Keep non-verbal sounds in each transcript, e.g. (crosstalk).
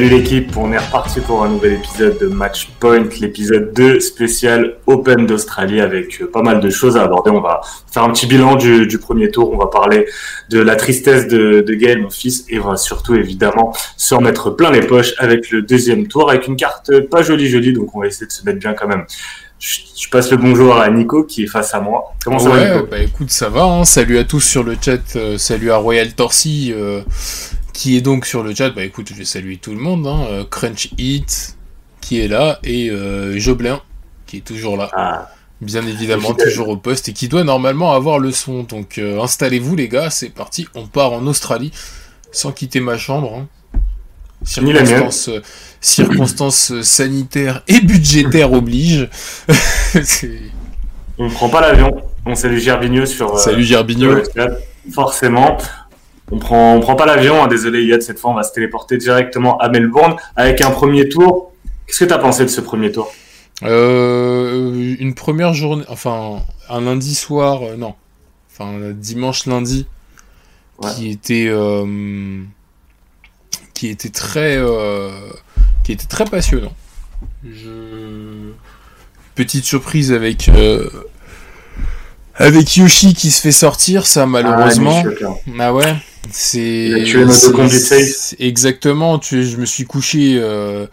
Salut l'équipe, on est reparti pour un nouvel épisode de Match Point, l'épisode 2 spécial Open d'Australie avec euh, pas mal de choses à aborder. On va faire un petit bilan du, premier tour, on va parler de la tristesse de, de Gaël, mon fils, et on va surtout évidemment se remettre plein les poches avec le deuxième tour, avec une carte pas jolie jolie, donc on va essayer de se mettre bien quand même. Je, passe le bonjour à Nico qui est face à moi. Comment ça va Nico? Bah écoute, ça va. Hein. Salut à tous sur le chat. Euh, salut à Royal Torsi euh, qui est donc sur le chat. Bah écoute, je vais saluer tout le monde. Hein. Euh, Crunch Eat qui est là et Joblin qui est toujours là. Ah. Bien évidemment, toujours au poste et qui doit normalement avoir le son. Donc installez-vous les gars, c'est parti. On part en Australie sans quitter ma chambre. Hein. Circonstances, euh, circonstances sanitaires et budgétaires obligent. (laughs) on ne prend pas l'avion. On salue Gerbigno sur. Euh, Salut Gerbigno. Forcément. On prend, on prend pas l'avion. Hein. Désolé Yad, cette fois on va se téléporter directement à Melbourne avec un premier tour. Qu'est-ce que tu as pensé de ce premier tour? Euh, Une première journée, enfin un lundi soir, non, enfin dimanche lundi, qui était qui était très, euh, qui était très passionnant. Petite surprise avec euh, avec Yoshi qui se fait sortir, ça malheureusement. Ah, ah ouais, c'est exactement. Tu, je me suis couché. Euh,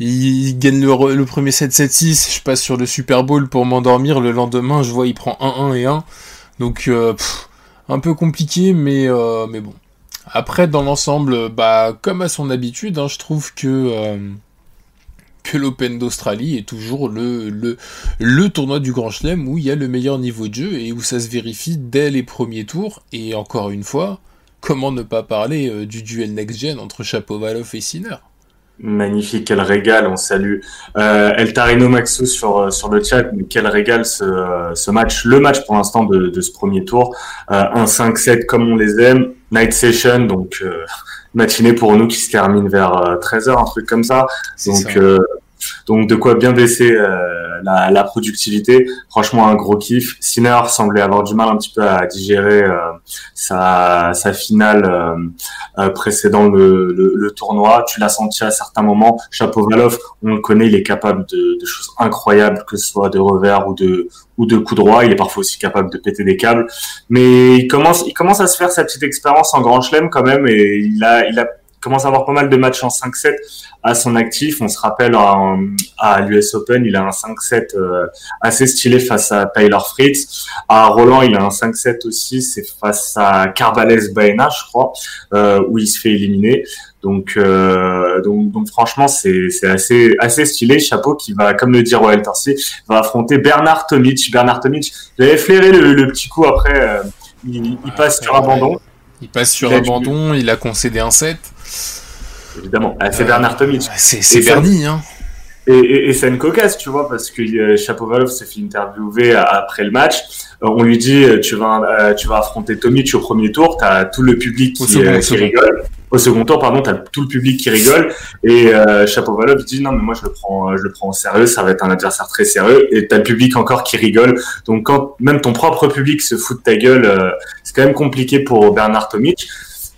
il, gagne le, premier 7-7-6. Je passe sur le Super Bowl pour m'endormir. Le lendemain, je vois il prend 1-1 et 1. Donc un peu compliqué, mais mais bon. Après, dans l'ensemble, bah, comme à son habitude, hein, je trouve que, euh, que l'Open d'Australie est toujours le, tournoi du Grand Chelem où il y a le meilleur niveau de jeu et où ça se vérifie dès les premiers tours. Et encore une fois, comment ne pas parler euh, du duel next-gen entre Chapovalov et Sinner? Magnifique, quel régal, on salue euh, El Tarino Maxou sur, euh, le chat, mais quel régal ce, match, le match pour l'instant de, ce premier tour, euh, un 5-7 comme on les aime, night session, donc euh, (laughs) matinée pour nous qui se termine vers 13h, un truc comme ça, donc donc de quoi bien baisser euh, la, la, productivité. Franchement, un gros kiff. Sinner semblait avoir du mal un petit peu à digérer euh, sa, sa finale euh, précédant le, le, le, tournoi. Tu l'as senti à certains moments. Chapovalov, on le connaît, il est capable de, de, choses incroyables, que ce soit de revers ou de ou de coups droits. Il est parfois aussi capable de péter des câbles. Mais il commence, il commence à se faire sa petite expérience en Grand Chelem quand même, et il a, il a commence à avoir pas mal de matchs en 5-7 à son actif. On se rappelle à l'US Open, il a un 5-7 euh, assez stylé face à Tyler Fritz. À Roland, il a un 5-7 aussi, c'est face à Carbales Baena, je crois, euh, où il se fait éliminer. Donc, euh, donc, donc, franchement, c'est assez, assez stylé. Chapeau qui va, comme le dit Royal Torsi, va affronter Bernard Tomic. Bernard Tomic, j'avais flairé le, petit coup après, il, passe sur abandon. Il passe sur abandon, il a concédé un 7 évidemment. Ah, c'est Bernard Tomic. C'est Bernie, hein. Et, et, c'est une cocasse, tu vois, parce que euh, Chapovalov s'est fait interviewer après le match. Euh, on lui dit, euh, tu vas, tu vas affronter Tomic au premier tour, tu as tout le public qui, rigole. Au second tour, pardon, tu as tout le public qui rigole. Et euh, Chapovalov dit, non, mais moi, je le prends, je le prends au sérieux, ça va être un adversaire très sérieux. Et tu as le public encore qui rigole. Donc, quand même ton propre public se fout de ta gueule, c'est quand même compliqué pour Bernard Tomic.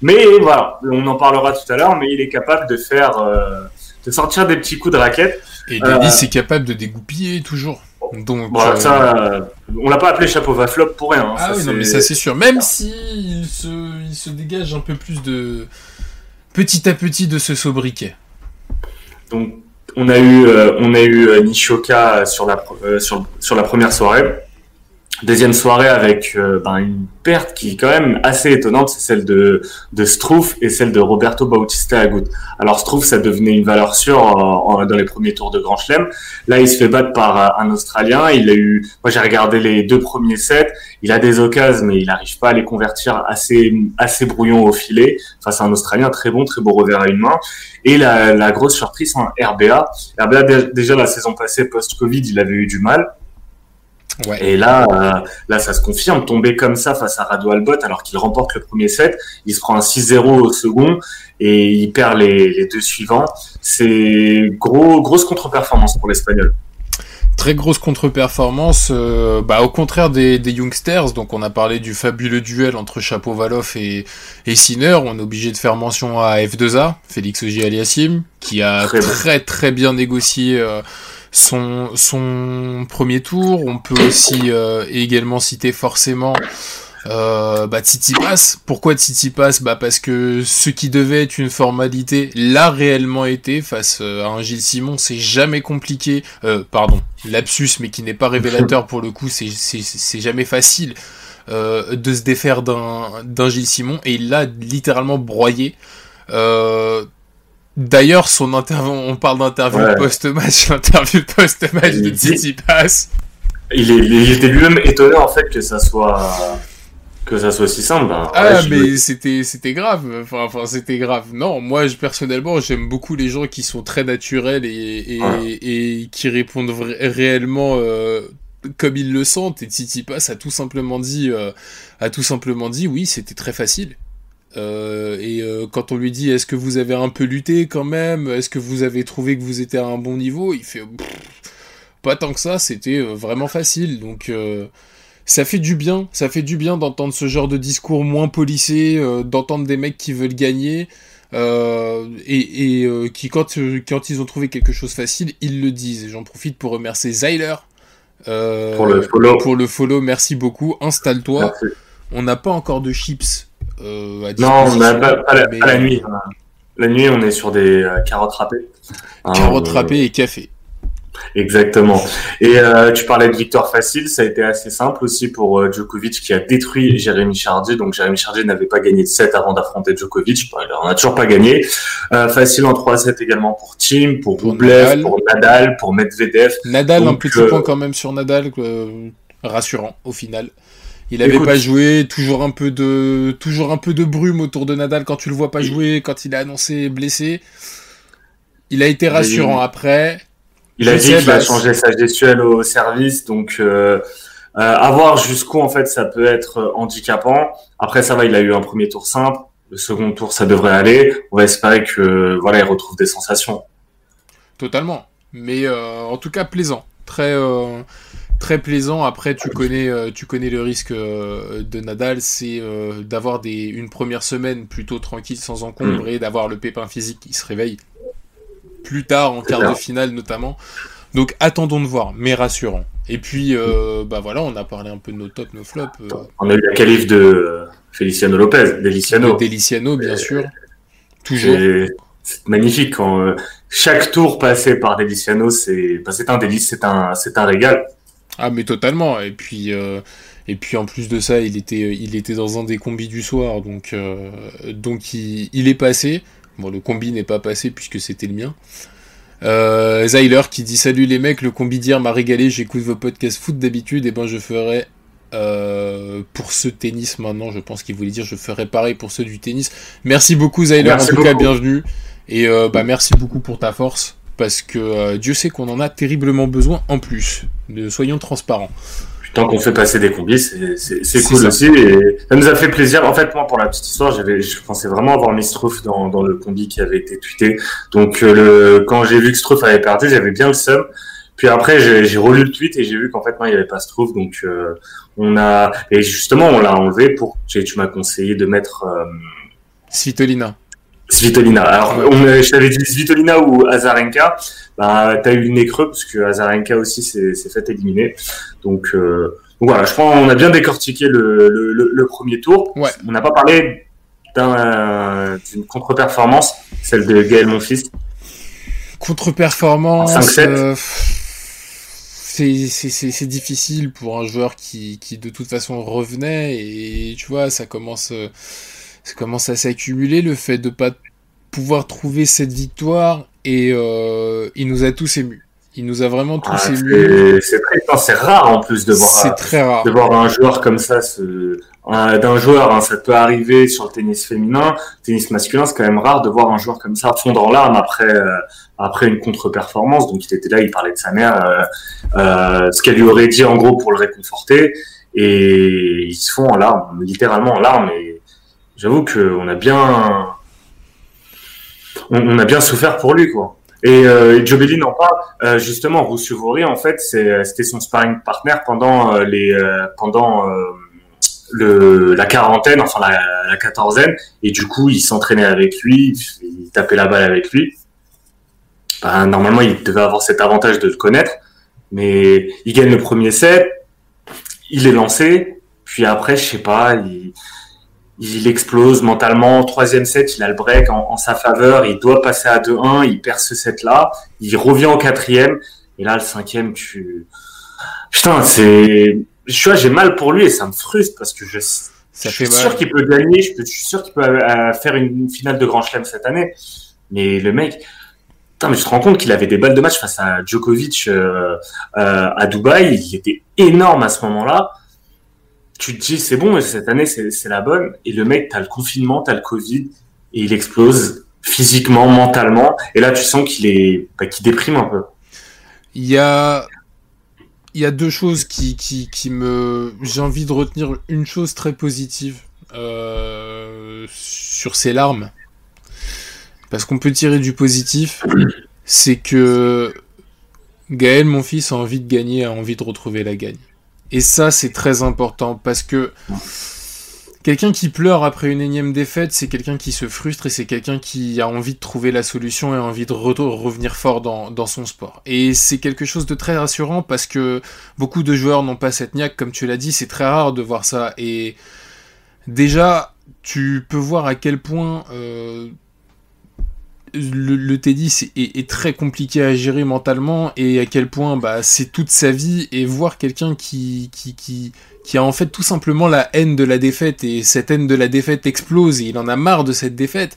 Mais voilà, on en parlera tout à l'heure, mais il est capable de faire, euh, de sortir des petits coups de raquette. Et Denis euh, est capable de dégoupiller toujours. Donc, voilà, ça, euh, on l'a pas appelé chapeau flop pour rien. Hein. Ah oui, non, mais ça c'est sûr. Même si il se, il se dégage un peu plus de petit à petit de ce sobriquet. Donc, on a eu, on a eu Nishoka sur la, sur, sur la première soirée. Deuxième soirée avec euh, ben, une perte qui est quand même assez étonnante, c'est celle de, de et celle de Roberto Bautista Agut. Alors Struff, ça devenait une valeur sûre dans les premiers tours de Grand Chelem. Là, il se fait battre par euh, un Australien. Il a eu, moi j'ai regardé les deux premiers sets. Il a des occasions, mais il n'arrive pas à les convertir assez assez brouillon au filet face à un Australien très bon, très beau revers à une main. Et la, la grosse surprise, en RBA. RBA déjà la saison passée post-Covid, il avait eu du mal. Et là, euh, là, ça se confirme. Tomber comme ça face à Rado Albot, alors qu'il remporte le premier set, il se prend un 6-0 au second et il perd les, les deux suivants. C'est gros, grosse contre-performance pour l'Espagnol. Très grosse contre-performance, euh, bah, au contraire des, des, Youngsters, donc on a parlé du fabuleux duel entre Chapeau-Valoff et, et Sinner, on est obligé de faire mention à F2A, Félix Ogier-Aliassime, qui a très, très, très bien négocié euh, son, premier tour. On peut aussi euh, également citer forcément euh, bah, Tsitsipas. Pourquoi Tsitsipas Bah parce que ce qui devait être une formalité l'a réellement été face euh, à un Gilles Simon. C'est jamais compliqué. Euh, pardon, lapsus, mais qui n'est pas révélateur pour le coup. C'est jamais facile euh, de se défaire d'un Gilles Simon et il l'a littéralement broyé. Euh, D'ailleurs, son interview, on parle d'interview ouais. post-match, (laughs) l'interview post-match de Tsitsipas. Il, est, il était lui-même étonné en fait que ça soit que ça soit si simple. Hein. Ah, ouais, mais c'était c'était grave. Enfin, enfin c'était grave. Non, moi, je, personnellement, j'aime beaucoup les gens qui sont très naturels et, et, ouais. et qui répondent réellement euh, comme ils le sentent. Et Tsitsipas a tout simplement dit, euh, a tout simplement dit, oui, c'était très facile. Euh, et euh, quand on lui dit est-ce que vous avez un peu lutté quand même, est-ce que vous avez trouvé que vous étiez à un bon niveau, il fait pas tant que ça, c'était euh, vraiment facile. Donc ça fait du bien, ça fait du bien d'entendre ce genre de discours moins polissé, d'entendre des mecs qui veulent gagner. et, et qui quand, quand ils ont trouvé quelque chose facile, ils le disent. Et j'en profite pour remercier Zyler pour le follow. Pour le follow, merci beaucoup. Installe-toi. On n'a pas encore de chips euh, non, on a pas, pas, la, mais... pas, la, nuit. La nuit, on est sur des euh, carottes râpées. Carottes hein, râpées et café. Exactement. Et euh, tu parlais de victoire facile, ça a été assez simple aussi pour euh, Djokovic qui a détruit Jérémy Chardy. Donc Jérémy Chardy n'avait pas gagné de 7 avant d'affronter Djokovic. Bon, il a toujours pas gagné. Euh, facile en 3-7 également pour Tim, pour, Rublev, Nadal. pour Nadal, pour Medvedev. Nadal, donc, un petit point quand même sur Nadal, rassurant au final. Il avait Écoute, pas joué, toujours un peu de toujours un peu de brume autour de Nadal quand tu le vois pas jouer, quand il est annoncé blessé. Il a été rassurant après. Il a dit qu'il a changé sa gestuelle au service, donc euh, euh, à voir jusqu'où en fait ça peut être handicapant. Après ça va, il a eu un premier tour simple, le second tour ça devrait aller. On va espérer que voilà il retrouve des sensations. Totalement, mais euh, en tout cas plaisant, très euh, très plaisant. Après, tu connais, euh, tu connais le risque euh, de Nadal, c'est euh, d'avoir des une première semaine plutôt tranquille, sans encombre, mmh. et d'avoir le pépin physique qui se réveille plus tard en quart de finale notamment. Donc attendons de voir, mais rassurant. Et puis, euh, bah voilà, on a parlé un peu de nos tops, nos flops. Euh... On a eu la qualif de Feliciano Lopez, Deliciano. De Deliciano, bien sûr. Toujours. C'est magnifique quand euh, chaque tour passé par Deliciano, c'est bah, c'est un délice, c'est un c'est un régal. Ah mais totalement. Et puis euh, et puis en plus de ça, il était il était dans un des combis du soir, donc euh, donc il, il, est passé. Bon, le combi n'est pas passé puisque c'était le mien. Euh, Zyler qui dit salut les mecs, le combi d'hier m'a régalé. J'écoute vos podcasts foot d'habitude et ben je ferai euh, pour ce tennis maintenant. Je pense qu'il voulait dire je ferai pareil pour ceux du tennis. Merci beaucoup Zyler, en tout beaucoup. cas bienvenue et bah merci beaucoup pour ta force parce que euh, Dieu sait qu'on en a terriblement besoin en plus. De, soyons transparents. Tant qu'on fait passer des combis, c'est cool ça. aussi. Et ça nous a fait plaisir. En fait, moi, pour la petite histoire, je pensais vraiment avoir mis Struff dans, dans, le combi qui avait été tweeté. Donc, euh, le, quand j'ai vu que Struff avait perdu, j'avais bien le seum. Puis après, j'ai relu le tweet et j'ai vu qu'en fait, non, il n'y avait pas Struff. Donc, euh, on a, et justement, on l'a enlevé pour, tu, tu m'as conseillé de mettre, euh, Svitolina. Svitolina. Alors, on, je t'avais dit Svitolina ou Azarenka. Bah, t'as eu le nez creux parce que Azarenka aussi s'est fait éliminer. Donc, euh, donc voilà, je pense qu'on a bien décortiqué le, le, le, le premier tour. Ouais. On n'a pas parlé d'une un, contre-performance, celle de Gaël Monfils. Contre-performance. Euh, c'est difficile pour un joueur qui, qui de toute façon revenait et tu vois ça commence ça commence à s'accumuler le fait de pas pouvoir trouver cette victoire et euh, il nous a tous émus. Il nous a vraiment tous ah, émus. C'est très, rare en plus de voir, c'est très rare. de voir un joueur comme ça. Ce, d'un joueur, hein, ça peut arriver sur le tennis féminin, tennis masculin, c'est quand même rare de voir un joueur comme ça fondre en larmes après euh, après une contre-performance. Donc il était là, il parlait de sa mère, euh, euh, ce qu'elle lui aurait dit en gros pour le réconforter, et ils se font en larmes, littéralement en larmes. Et j'avoue que on a bien on, a bien souffert pour lui, quoi. Et, euh, et Jobelin en parle euh, justement. Roussevori, en fait, c'était son sparring partner pendant euh, les euh, pendant le, la quarantaine, enfin la, quatorzaine, et du coup, il s'entraînait avec lui, il tapait la balle avec lui. Ben, normalement, il devait avoir cet avantage de le connaître, mais il gagne le premier set, il est lancé, puis après, je sais pas, il, il explose mentalement. Troisième set, il a le break en, en sa faveur. Il doit passer à 2-1. Il perd ce set-là. Il revient au quatrième. Et là, le cinquième, tu... Putain, c'est... Je vois, j'ai mal pour lui et ça me frustre parce que je, Ça je fait suis mal. sûr qu'il peut gagner. Je, suis sûr qu'il peut euh, faire une finale de Grand Chelem cette année. Mais le mec... Putain, mais tu te rends compte qu'il avait des balles de match face à Djokovic euh, euh, à Dubaï. Il était énorme à ce moment-là tu te dis c'est bon cette année c'est la bonne et le mec t'as le confinement t'as le covid et il explose physiquement mentalement et là tu sens qu'il est bah, déprime un peu Il y a, deux choses qui, me. J'ai envie de retenir une chose très positive euh, sur ces larmes. Parce qu'on peut tirer du positif, c'est que Gaël, mon fils, a envie de gagner, a envie de retrouver la gagne. Et ça, c'est très important parce que quelqu'un qui pleure après une énième défaite, c'est quelqu'un qui se frustre et c'est quelqu'un qui a envie de trouver la solution et envie de re- revenir fort dans, dans son sport. Et c'est quelque chose de très rassurant parce que beaucoup de joueurs n'ont pas cette niaque, comme tu l'as dit, c'est très rare de voir ça. Et déjà, tu peux voir à quel point euh, le, le tennis est, est- est très compliqué à gérer mentalement et à quel point bah, c'est toute sa vie et voir quelqu'un qui, qui, qui, a en fait tout simplement la haine de la défaite et cette haine de la défaite explose et il en a marre de cette défaite.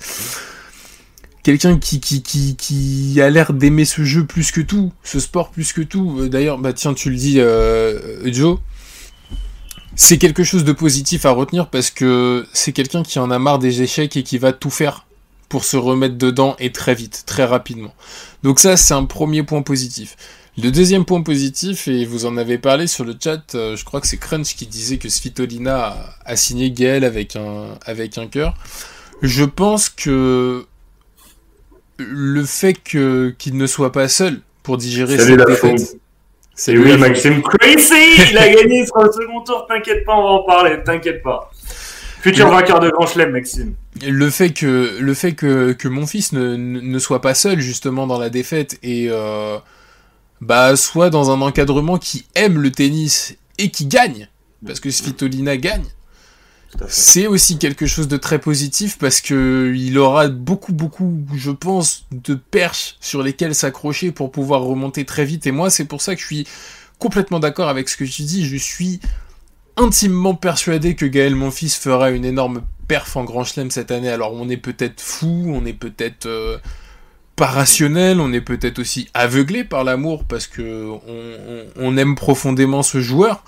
Quelqu'un qui, qui, qui, a l'air d'aimer ce jeu plus que tout, ce sport plus que tout. Euh, D'ailleurs, bah tiens, tu le dis, euh, Joe, c'est quelque chose de positif à retenir parce que c'est quelqu'un qui en a marre des échecs et qui va tout faire pour se remettre dedans et très vite, très rapidement. Donc ça, c'est un premier point positif. Le deuxième point positif, et vous en avez parlé sur le chat, euh, je crois que c'est Crunch qui disait que Svitolina a, signé Gaël avec un, avec un cœur. Je pense que le fait que qu'il ne soit pas seul pour digérer cette défaite. c'est lui oui. Maxime Crazy il a gagné sur le second tour t'inquiète pas on va en parler t'inquiète pas futur Le- vainqueur de Grand Chelem Maxime. Le fait que le fait que, que mon fils ne, ne soit pas seul justement dans la défaite et euh, bah soit dans un encadrement qui aime le tennis et qui gagne parce que Svitolina gagne c'est aussi quelque chose de très positif parce que il aura beaucoup beaucoup je pense de perches sur lesquelles s'accrocher pour pouvoir remonter très vite. Et moi c'est pour ça que je suis complètement d'accord avec ce que tu dis. Je suis intimement persuadé que Gaël Monfils fera une énorme perf en Grand Chelem cette année. Alors on est peut-être fou, on est peut-être euh, pas rationnel, on est peut-être aussi aveuglé par l'amour parce que on, aime profondément ce joueur.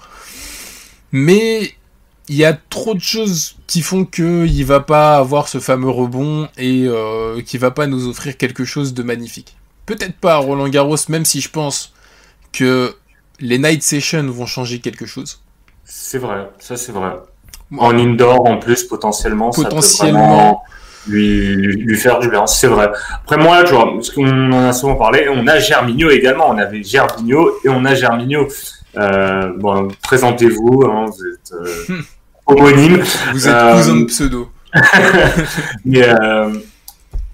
Mais il y a trop de choses qui font que il va pas avoir ce fameux rebond et euh, qui va pas nous offrir quelque chose de magnifique. Peut-être pas Roland Garros, même si je pense que les night sessions vont changer quelque chose. C'est vrai ça c'est vrai. En indoor en plus potentiellement ça peut vraiment lui, lui, lui faire du bien c'est vrai. Après moi tu vois parce qu'on en a souvent parlé on a Germinho également on avait Germinho et on a Germinho euh, bon présentez-vous hein, vous êtes euh, (laughs) homonyme. Vous êtes Euh, cousin de pseudo. (laughs) mais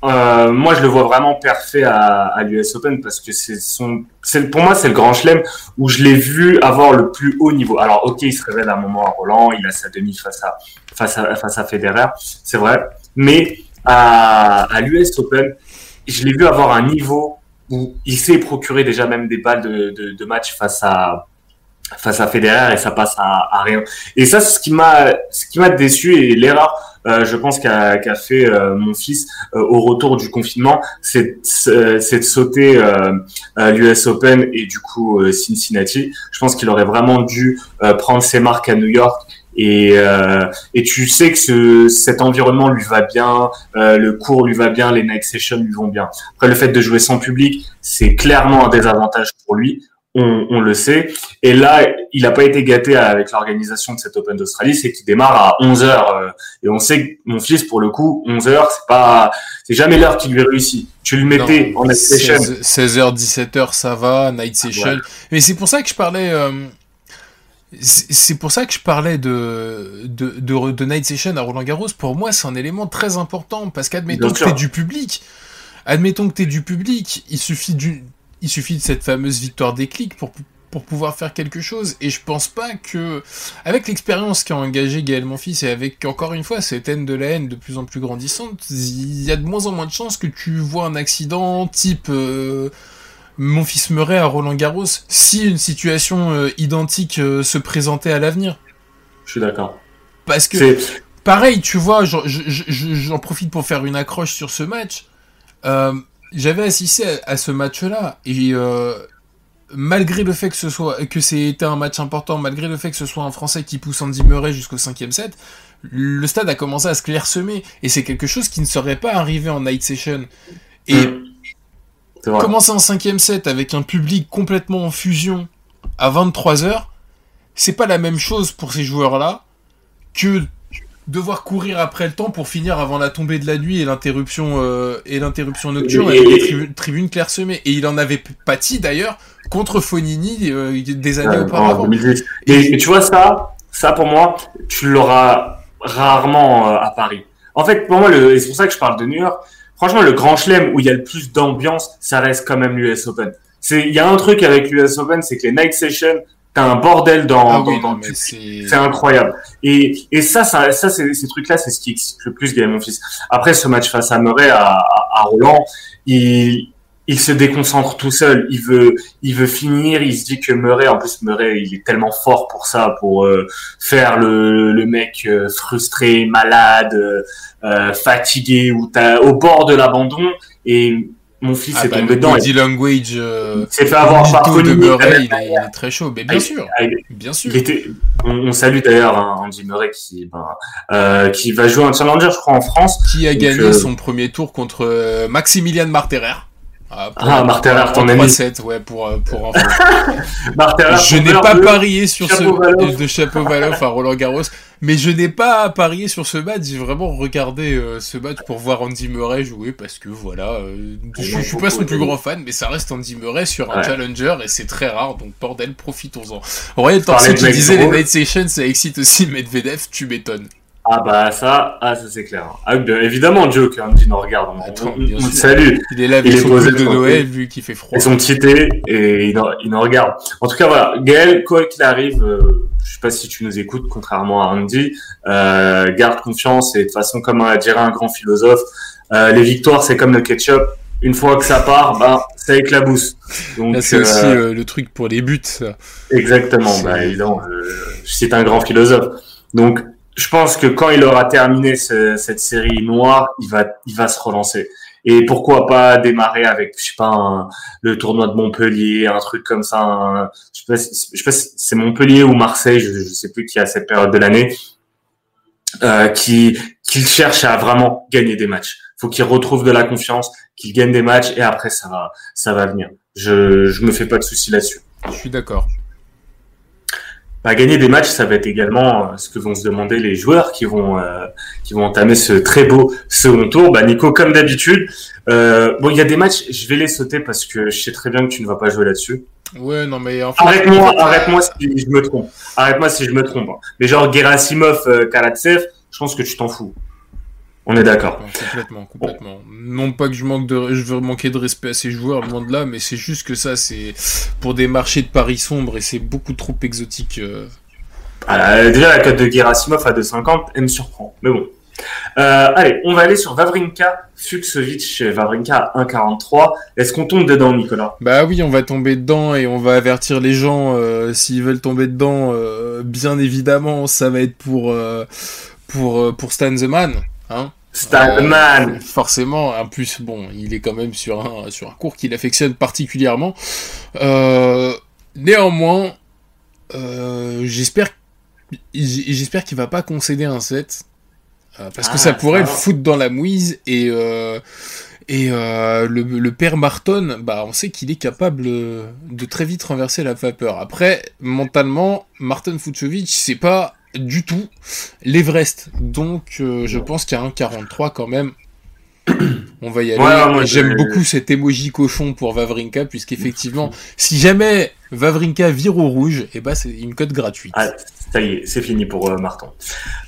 euh, moi je le vois vraiment parfait à, à l'US Open parce que c'est son pour moi c'est le grand chelem où je l'ai vu avoir le plus haut niveau. Alors ok il se révèle à un moment à Roland il a sa demi face à face à face à Federer c'est vrai. Mais à, à l'US Open je l'ai vu avoir un niveau où il s'est procuré déjà même des balles de, de, de match face à face à Federer et ça passe à, à rien. Et ça c'est ce qui m'a ce qui m'a déçu et l'erreur je pense qu'a qu'a fait euh, mon fils euh, au retour du confinement, c'est de sauter euh, l'US Open et du coup euh, Cincinnati. Je pense qu'il aurait vraiment dû euh, prendre ses marques à New York. Et, euh, et tu sais que ce, cet environnement lui va bien, euh, le cours lui va bien, les night sessions lui vont bien. Après, le fait de jouer sans public, c'est clairement un désavantage pour lui. On, le sait. Et là, il n'a pas été gâté avec l'organisation de cet Open d'Australie, c'est qu'il démarre à 11 heures. Euh, et on sait que mon fils, pour le coup, 11 heures, c'est pas, c'est jamais l'heure qui lui réussit. Tu le mettais en night session. 16h, 17h, ça va, night session. Mais c'est pour ça que je parlais, euh, c'est pour ça que je parlais de, de, de, Night Session à Roland Garros. Pour moi, c'est un élément très important parce qu'admettons que tu du public, admettons que tu du public, il suffit, du, il suffit de cette fameuse victoire des clics pour, pour pouvoir faire quelque chose. Et je pense pas que, avec l'expérience qu'a engagé Gaël Monfils et avec, encore une fois, cette haine de la haine de plus en plus grandissante, il y a de moins en moins de chances que tu vois un accident type. Euh, mon fils Murray à Roland Garros si une situation euh, identique euh, se présentait à l'avenir. Je suis d'accord. Parce que, pareil, tu vois, j'en profite pour faire une accroche sur ce match. Euh, j'avais assisté à, ce match-là et malgré le fait que ce soit que c'était un match important, malgré le fait que ce soit un Français qui pousse Andy Murray jusqu'au cinquième set, le stade a commencé à se clairsemer et c'est quelque chose qui ne serait pas arrivé en night session. Et mm. Commencer un cinquième set avec un public complètement en fusion à 23h, c'est pas la même chose pour ces joueurs-là que devoir courir après le temps pour finir avant la tombée de la nuit et l'interruption euh, et l'interruption nocturne et, les tribunes clairsemées et il en avait pâti d'ailleurs contre Fonini euh, des années auparavant. Et, tu vois ça, ça pour moi, tu l'auras rarement euh, à Paris. En fait, pour moi, c'est pour ça que je parle de New York franchement, le grand chelem où il y a le plus d'ambiance, ça reste quand même l'US Open. C'est, il y a un truc avec l'US Open, c'est que les night sessions, t'as un bordel dans, ah c'est incroyable. Et, et ça, ça, ça, c'est, ces trucs-là, c'est ce qui excite le plus Game Office. Après, ce match face à Murray, à, à, Roland, il, il se déconcentre tout seul. Il veut, il veut finir. Il se dit que Murray, en plus Murray, il est tellement fort pour ça, pour euh, faire le, le mec euh, frustré, malade, euh, fatigué, ou au bord de l'abandon. Et mon fils ah est bah, tombé dedans. Body language. s'est fait avoir par Murray, il est, il est, très chaud. Mais bien sûr, bien sûr. Il était, on, salue d'ailleurs hein, Andy Murray qui, ben, qui va jouer un challenger, je crois, en France. Qui a gagné son premier tour contre Maximilian Marterer. Ah, ah Martin ton ami. 7, ouais, pour, euh, pour (laughs) Je n'ai pas parié sur ce de Chapeau Valoff à Roland Garros, mais je n'ai pas parié sur ce match. J'ai vraiment regardé euh, ce match pour voir Andy Murray jouer parce que voilà, euh, je, suis pas son plus grand fan, mais ça reste Andy Murray sur un challenger et c'est très rare, donc bordel, profitons-en. Royal Torsi qui disait les Night Sessions, ça excite aussi Medvedev, tu m'étonnes. Ah bah ça, ah, ça c'est clair. Ah, évidemment Joe quand Andy nous regarde. On, Attends, salue. Il est là avec il son de Noël vu qu'il fait froid. Et son petit thé et il, il nous regarde. En tout cas voilà, Gaël, quoi qu'il arrive, euh, je sais pas si tu nous écoutes, contrairement à Andy, euh, garde confiance et de toute façon comme dirait un grand philosophe, euh, les victoires c'est comme le ketchup. Une fois que ça part, bah ça éclabousse. Donc c'est aussi euh, le truc pour les buts. Exactement. Bah évidemment, c'est un grand philosophe. Donc je pense que quand il aura terminé cette série noire, il va, il va se relancer. Et pourquoi pas démarrer avec, je sais pas, le tournoi de Montpellier, un truc comme ça. je sais pas, je sais pas si c'est Montpellier ou Marseille, je, je sais plus qui a cette période de l'année, euh, qui, qui cherche à vraiment gagner des matchs. Faut qu'il retrouve de la confiance, qu'il gagne des matchs et après ça va, ça va venir. Je, je me fais pas de soucis là-dessus. Je suis d'accord à gagner des matchs, ça va être également euh, ce que vont se demander les joueurs qui vont euh, qui vont entamer ce très beau second tour. Bah Nico, comme d'habitude, euh, bon, il y a des matchs, je vais les sauter parce que je sais très bien que tu ne vas pas jouer là-dessus. Ouais, non mais arrête-moi, arrête-moi si je me trompe. Arrête-moi si je me trompe. Mais genre Gerasimov, Karatsev, je pense que tu t'en fous. On est d'accord. Complètement, complètement. Non pas que je manque de, je veux manquer de respect à ces joueurs, loin de là, mais c'est juste que ça, c'est pour des marchés de paris sombres et c'est beaucoup trop exotique. Euh. Ah, déjà, la cote de Gerasimov à 2,50, elle me surprend. Mais bon. Euh, allez, on va aller sur Vavrinka, Fuxovic, Vavrinka à 1,43. Est-ce qu'on tombe dedans, Nicolas? Bah oui, on va tomber dedans et on va avertir les gens euh, s'ils veulent tomber dedans. bien évidemment, ça va être pour pour pour Stan the Man, hein Stanman. Euh, forcément, en plus, bon, il est quand même sur un, sur un cours qu'il affectionne particulièrement. Euh, néanmoins, euh, j'espère j'espère qu'il va pas concéder un set. parce que ah, ça pourrait le foutre dans la mouise et, Et euh, le, le, père Marton, bah, on sait qu'il est capable de très vite renverser la vapeur. Après, mentalement, Marton Fucovic, c'est pas du tout l'Everest. Donc, euh, je pense qu'il y a un 43 quand même. (clears throat) On va y aller. J'aime beaucoup cet emoji cochon pour Vavrinka, puisqu'effectivement, si jamais Vavrinka vire au rouge, et eh ben, c'est une cote gratuite. Ah, ça y est, c'est fini pour euh, Martin.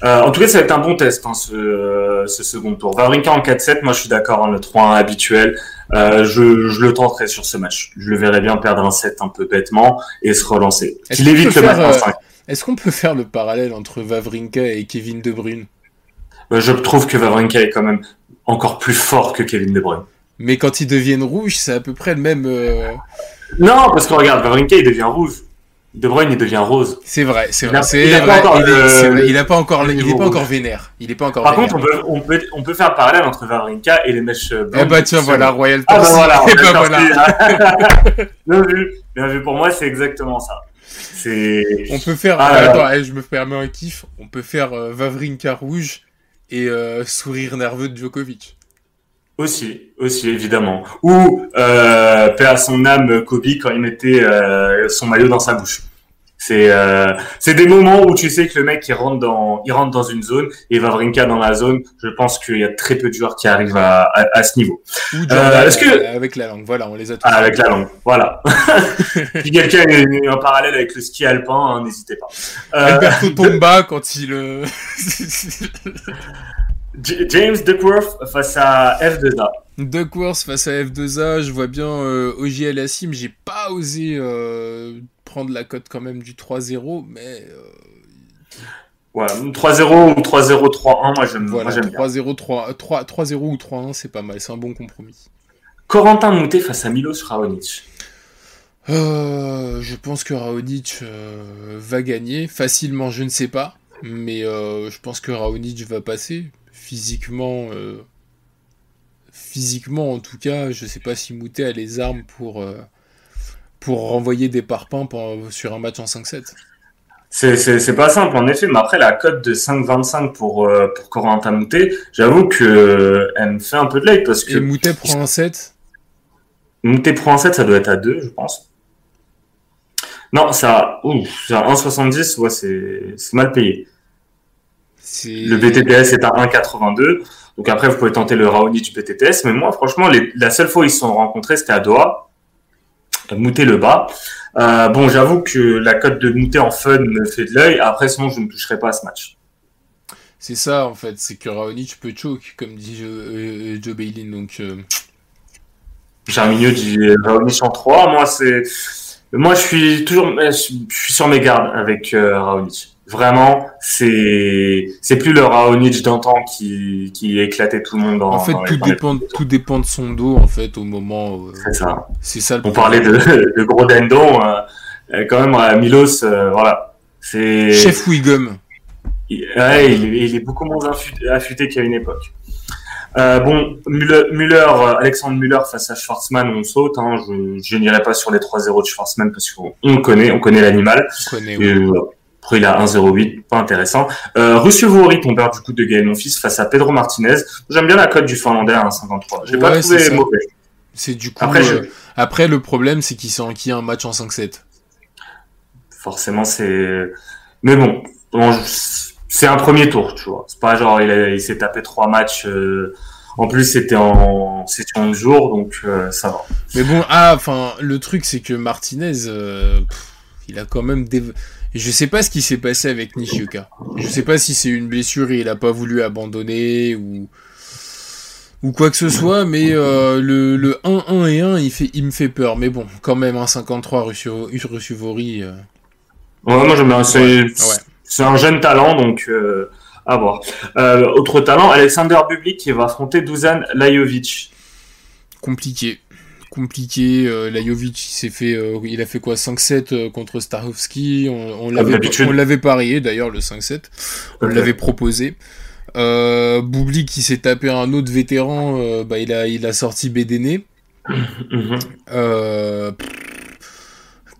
Euh, en tout cas, ça va être un bon test, hein, ce, ce, second tour. Vavrinka en 4-7, moi je suis d'accord, hein, le 3-1 habituel. Euh, je, je, le tenterai sur ce match. Je le verrai bien perdre un set un peu bêtement et se relancer. Qu'il évite le match en 5. Est-ce qu'on peut faire le parallèle entre Vavrinka et Kevin De Bruyne? Je trouve que Vavrinka est quand même encore plus fort que Kevin De Bruyne. Mais quand ils deviennent rouges, c'est à peu près le même. Euh, non, parce que regarde, Vavrinka il devient rouge. De Bruyne il devient rose. C'est vrai, c'est vrai. Il n'a pas, encore, il est, pas encore, il est pas encore vénère. Il est pas encore. Par contre, on peut, on peut, on peut faire un parallèle entre Vavrinka et les mèches blanches. Eh bah tiens, voilà, Royal Ah bah voilà, (laughs) eh bah, voilà. (laughs) (laughs) bien vu, bien vu. Pour moi, c'est exactement ça. On peut faire. Ah, attends, je me permets un kiff. On peut faire euh, Vavrinka rouge et euh, sourire nerveux de Djokovic. Aussi, aussi évidemment. Ou euh, paix à son âme Kobe quand il mettait euh, son maillot dans sa bouche. C'est euh, c'est des moments où tu sais que le mec il rentre dans il rentre dans une zone et Vavrinka dans la zone. Je pense qu'il y a très peu de joueurs qui arrivent à, à, ce niveau. Ou euh, est-ce que avec la langue, voilà, on les a tous. Ah, avec la langue, voilà. (laughs) (laughs) si quelqu'un a un parallèle avec le ski alpin, hein, n'hésitez pas. Euh... Alberto Tomba quand il. (laughs) James Duckworth face à F2A. Duckworth face à F2A, je vois bien euh, OGL Assim, j'ai pas osé euh, prendre la cote quand même du 3-0, mais. Euh... Ouais, 3-0 ou 3-0, 3-1, moi j'aime voilà, 3-0, 3-0 ou 3-1, c'est pas mal, c'est un bon compromis. Corentin Moutet face à Milos Raonic. Euh, je pense que Raonic va gagner facilement, je ne sais pas, mais je pense que Raonic va passer physiquement. physiquement, en tout cas, je sais pas si Moutet a les armes pour pour renvoyer des parpaings sur un match en 5-7. C'est pas simple en effet, mais après la cote de 5-25 pour, euh, pour Corentin Moutet, j'avoue que euh, elle me fait un peu de like parce que. Et Moutet prend un 7 Moutet prend un 7, ça doit être à 2, je pense. Non, ça, à 1,70, ouais, c'est mal payé. Le BTTS est à 1,82. Donc après, vous pouvez tenter le Raoni du BTTS. Mais moi, franchement, les, la seule fois où ils se sont rencontrés, c'était à Doha. Moutet le bas. Euh, bon, j'avoue que la cote de Moutet en fun me fait de l'œil. Après, sinon, je ne toucherai pas à ce match. C'est ça, en fait. C'est que Raonic peut choke, comme dit Joe, euh, Joe Bailin. Donc, euh... Germinio dit Raonic en 3. Moi, c'est. Moi, je suis toujours. Je suis sur mes gardes avec euh, Raonic. Vraiment, c'est c'est plus le Raonic d'antan qui qui éclatait tout le monde. en fait, tout dépend tout dépend de son dos en fait au moment. Euh, c'est ça. C'est ça. On parlait de, de gros dendon, euh, euh, quand même à Milos, voilà. C'est. Chef Wiggum. Ouais, il, est beaucoup moins affûté qu'à une époque. bon, Müller, Alexandre Müller face à Schwarzman, on saute. Hein, je, je n'irai pas sur les 3-0 de Schwarzman parce qu'on le connaît, on connaît l'animal. On connaît, après, il a 1,08, pas intéressant. Euh, Russie Vori, tombeur du coup de Gaël Monfils face à Pedro Martinez. J'aime bien la cote du Finlandais à 1,53. J'ai pas trouvé mauvais. C'est du coup. Après, euh, Après le problème, c'est qu'il s'est enquis un match en 5-7. Forcément, c'est. Mais bon, c'est un premier tour, tu vois. C'est pas genre il, s'est tapé trois matchs. Euh, en plus, c'était en session de jour, donc euh, ça va. Mais bon, ah, enfin, le truc, c'est que Martinez, il a quand même je sais pas ce qui s'est passé avec Nishioka. Je sais pas si c'est une blessure et il a pas voulu abandonner ou ou quoi que ce soit, mais euh, le, le 1-1 et 1, il, fait, il me fait peur. Mais bon, quand même, un 53 Russuvori. Euh... Ouais, moi j'aime bien. C'est c'est un jeune talent, donc euh, à voir. Euh, autre talent, Alexander Bublik qui va affronter Dusan Lajovic. Compliqué compliqué. Euh, Lajovic, il s'est fait, euh, il a fait quoi 5-7 euh, contre Starovski. On, on l'avait, on l'avait parié d'ailleurs le 5-7. On l'avait proposé. Euh, Boubli qui s'est tapé un autre vétéran, euh, bah, il a, il a sorti Bédéné. Euh,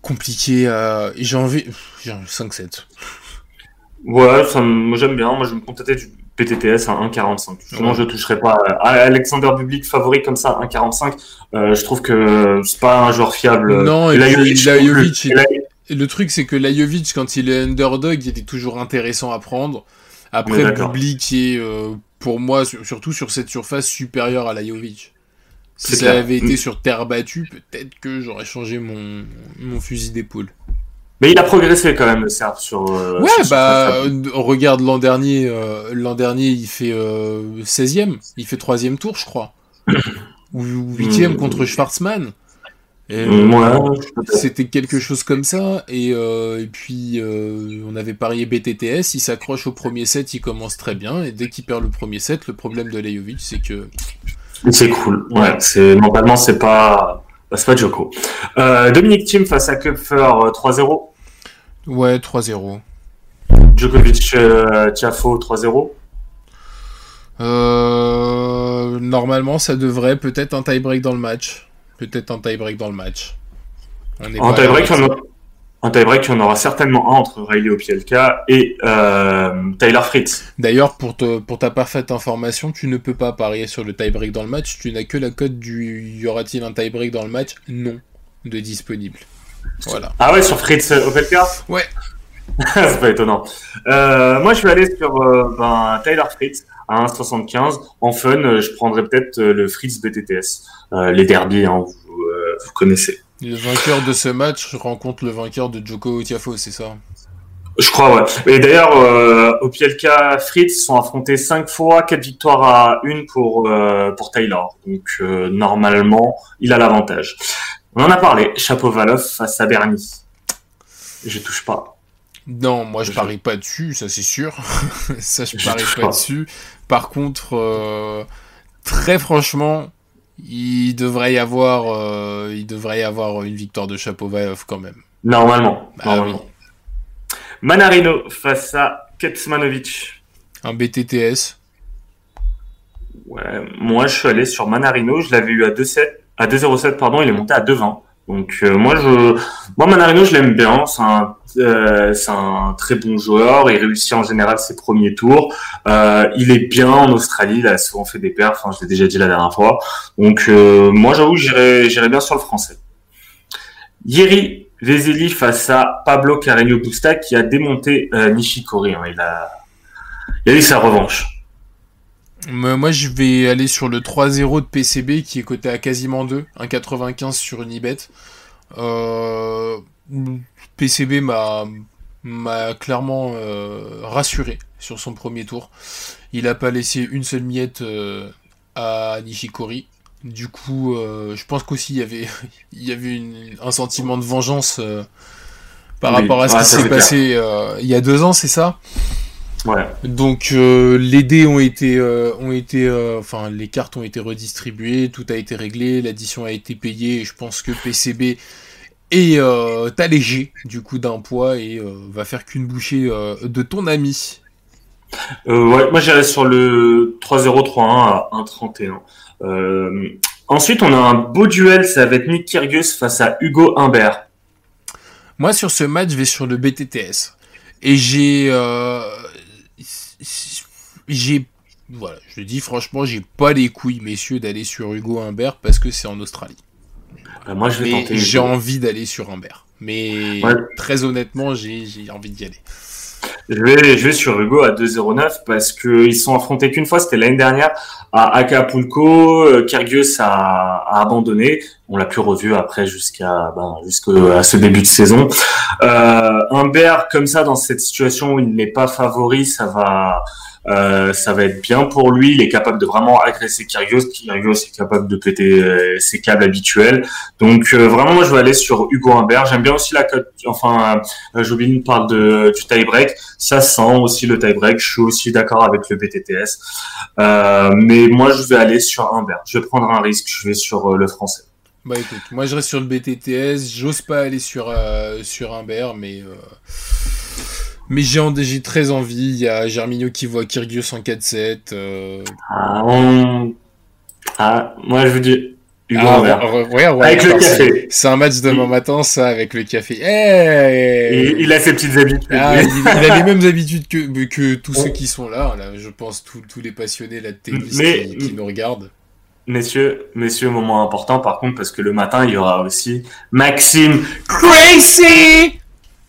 compliqué. J'ai envie, j'ai 5-7. Ouais, ça, moi j'aime bien. Moi je me contentais du PTTS à 1,45. Sinon, je toucherai pas à Alexander Bublik favori comme ça, 1,45. Euh, je trouve que c'est pas un joueur fiable. Non, et, le truc, c'est que Lajovic, quand il est underdog, il était toujours intéressant à prendre. Après, Bublik est, euh, pour moi, surtout sur cette surface, supérieur à Lajovic. Si ça avait été sur terre battue, peut-être que j'aurais changé mon, mon fusil d'épaule. Mais il a progressé quand même, le Serbe, sur. Euh, ouais, bah, on regarde l'an dernier. Euh, l'an dernier, il fait 16e. Il fait 3 tour, je crois. (coughs) Ou 8e hmm. contre Schwarzman. C'était quelque chose comme ça. Et, et puis, on avait parié BTTS. Il s'accroche au premier set, il commence très bien. Et dès qu'il perd le premier set, le problème de Lejovic, c'est que c'est cool. Ouais, c'est mentalement c'est pas c'est pas Joko. Euh, Dominique Thiem face à Kupfer 3-0. Ouais, 3-0. Djokovic euh, Tiafo 3-0. Euh, normalement, ça devrait peut-être un tie-break dans le match. Peut-être un tie-break dans le match. On est en tie-break, on, un tie-break, il y en aura certainement un entre Riley Opielka et euh, Tyler Fritz. D'ailleurs, pour, pour ta parfaite information, tu ne peux pas parier sur le tie-break dans le match. Tu n'as que la cote du y aura-t-il un tie-break dans le match? Non de disponible. Voilà. Ah ouais, sur Fritz Opelka Ouais. (laughs) C'est pas étonnant. Euh, moi, je vais aller sur euh, ben, Tyler Fritz à 1,75. En fun, je prendrais peut-être le Fritz BTTS. les derbies, hein, vous, vous connaissez. Le vainqueur de ce match rencontre le vainqueur de Joko Tiafo, c'est ça? Je crois, ouais. Et d'ailleurs, euh, Opielka Fritz sont affrontés 5 fois, 4 victoires à 1 pour, euh, pour Taylor. Donc, euh, normalement, il a l'avantage. On en a parlé. Chapeau Valoff face à Bernie. Je touche pas. Non, moi je, parie pas dessus, ça c'est sûr. (laughs) ça je, parie pas, dessus. Par contre, euh, très franchement, il devrait y avoir, euh, il devrait y avoir une victoire de Chapovalov quand même. Normalement. Bah normalement. Manarino face à Ketsmanovic. Un BTTS. Ouais, moi je suis allé sur Manarino, je l'avais eu à 2,7, à 2,07 pardon, il est monté à 2,20. Donc euh, moi je, moi Manarino je l'aime bien, c'est un, euh, c'est un très bon joueur, il réussit en général ses premiers tours. Euh, il est bien en Australie, il a souvent fait des perfs, je l'ai déjà dit la dernière fois. Donc moi j'avoue j'irai j'irai bien sur le français. Yeri Vezeli face à Pablo Carreño Busta qui a démonté Nishikori. Hein. il a il a eu sa revanche. Moi, je vais aller sur le 3-0 de PCB qui est coté à quasiment 2, 1,95 sur Unibet. Euh, PCB m'a m'a clairement euh, rassuré sur son premier tour. Il n'a pas laissé une seule miette euh, à Nishikori. Du coup, je pense qu'aussi il y avait, (laughs) il y avait un sentiment de vengeance par rapport à ce qui s'est passé il y a deux ans, c'est ça? Donc euh, les dés ont été, euh, ont été, euh, enfin les cartes ont été redistribuées, tout a été réglé, l'addition a été payée. Et je pense que PCB est allégé du coup d'un poids et va faire qu'une bouchée de ton ami. ouais, moi j'irai sur le 3-0-3-1 à 1-31. ensuite, on a un beau duel, ça va être Nick Kyrgios face à Hugo Humbert. Moi sur ce match, je vais sur le BTTS. Et j'ai j'ai voilà, je dis franchement, j'ai pas les couilles, messieurs, d'aller sur Hugo Humbert parce que c'est en Australie. Euh, moi, je vais tenter. J'ai envie d'aller sur Humbert, mais très honnêtement, j'ai envie d'y aller. Je vais, je vais sur Hugo à 2,09 parce qu'ils sont affrontés qu'une fois, c'était l'année dernière à Acapulco. Euh, Kyrgios a, a abandonné. On l'a plus revu après jusqu'à ben, jusqu'à ce début de saison. Euh, Humbert, comme ça, dans cette situation où il n'est pas favori, ça va euh, ça va être bien pour lui. Il est capable de vraiment agresser Kyrgios. Kyrgios est capable de péter euh, ses câbles habituels. Donc euh, vraiment, moi, je vais aller sur Hugo Humbert. J'aime bien aussi la cote. Enfin, Jobin parle de, du tie-break. Ça sent aussi le tie-break. Je suis aussi d'accord avec le BTTS. mais moi, je vais aller sur Humbert. Je vais prendre un risque. Je vais sur le français. Bah écoute, moi je reste sur le BTTS. J'ose pas aller sur sur Humbert, mais mais j'ai très envie. Il y a Germinio qui voit Kyrgios en 4-7. Euh. Ah, ah, moi je vous dis, Hugo Ah, ouais, ouais, Avec le café. C'est un match demain Il- matin, ça, avec le café. Il a ses petites habitudes. Ah, il, il a les mêmes habitudes que, que tous ceux qui sont là, là je pense tous tous les passionnés là, de tennis Mais- qui, qui nous regardent. Messieurs, messieurs, moment important par contre, parce que le matin, il y aura aussi Maxime Crazy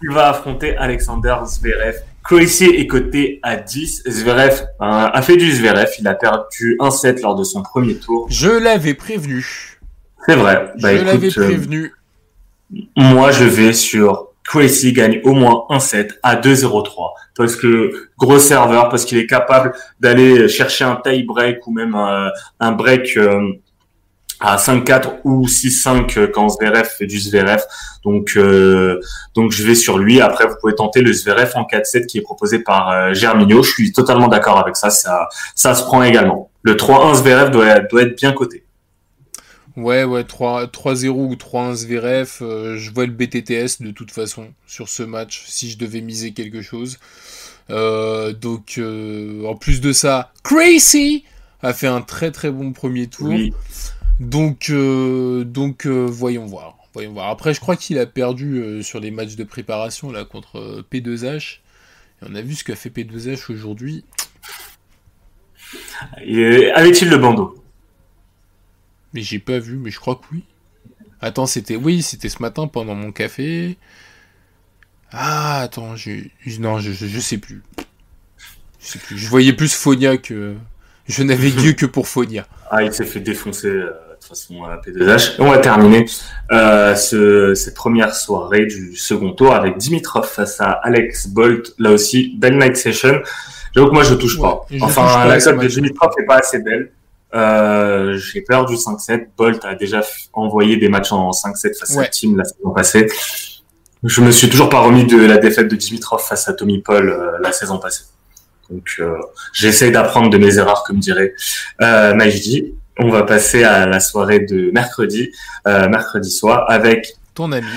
qui va affronter Alexander Zverev. Crazy est coté à 10. Zverev euh, a fait du Zverev. Il a perdu un set lors de son premier tour. Je l'avais prévenu. C'est vrai. Bah, je l'avais euh, prévenu. moi, je vais sur Crazy gagne au moins un set à 2-0-3. Parce que gros serveur, parce qu'il est capable d'aller chercher un tie break ou même un, un break euh, à 5-4 ou 6-5 euh, quand Zverev fait du Zverev. Donc, euh, donc je vais sur lui. Après, vous pouvez tenter le Zverev en 4-7 qui est proposé par euh, Germinho. Je suis totalement d'accord avec ça. Ça, ça se prend également. Le 3-1 Zverev doit, doit être bien coté. Ouais, ouais, 3 3-0 ou 3-1 Zverev. euh, je vois le BTTS de toute façon sur ce match si je devais miser quelque chose. Euh, donc, en plus de ça, Crazy a fait un très très bon premier tour. Oui. Donc, euh, donc euh, voyons voir. Voyons voir. Après, je crois qu'il a perdu euh, sur les matchs de préparation là contre euh, P2H. Et on a vu ce qu'a fait P2H aujourd'hui. Avait-il le bandeau? Mais j'ai pas vu, mais je crois que oui. Attends, c'était oui, c'était ce matin pendant mon café. Ah, attends, j'ai non, je, je, je sais plus. Je sais plus. Je voyais plus Fonia que je n'avais (laughs) Dieu que pour Fonia. Ah, il s'est fait défoncer euh, toute façon à la P2H. Et on va terminer euh, ce, cette première soirée du second tour avec Dimitrov face à Alex Bolt. Là aussi, belle night session. J'avoue que moi, je touche pas. enfin, la cote de. Dimitrov n'est pas assez belle. Euh, J'ai peur du 5-7. Bolt a déjà envoyé des matchs en 5-7 face Ouais. à Team la saison passée. Je me suis toujours pas remis de la défaite de Dimitrov face à Tommy Paul euh, la saison passée. Donc, euh, j'essaie d'apprendre de mes erreurs, comme dirait euh, Majdi. On va passer à la soirée de mercredi, euh, mercredi soir, avec Ton ami.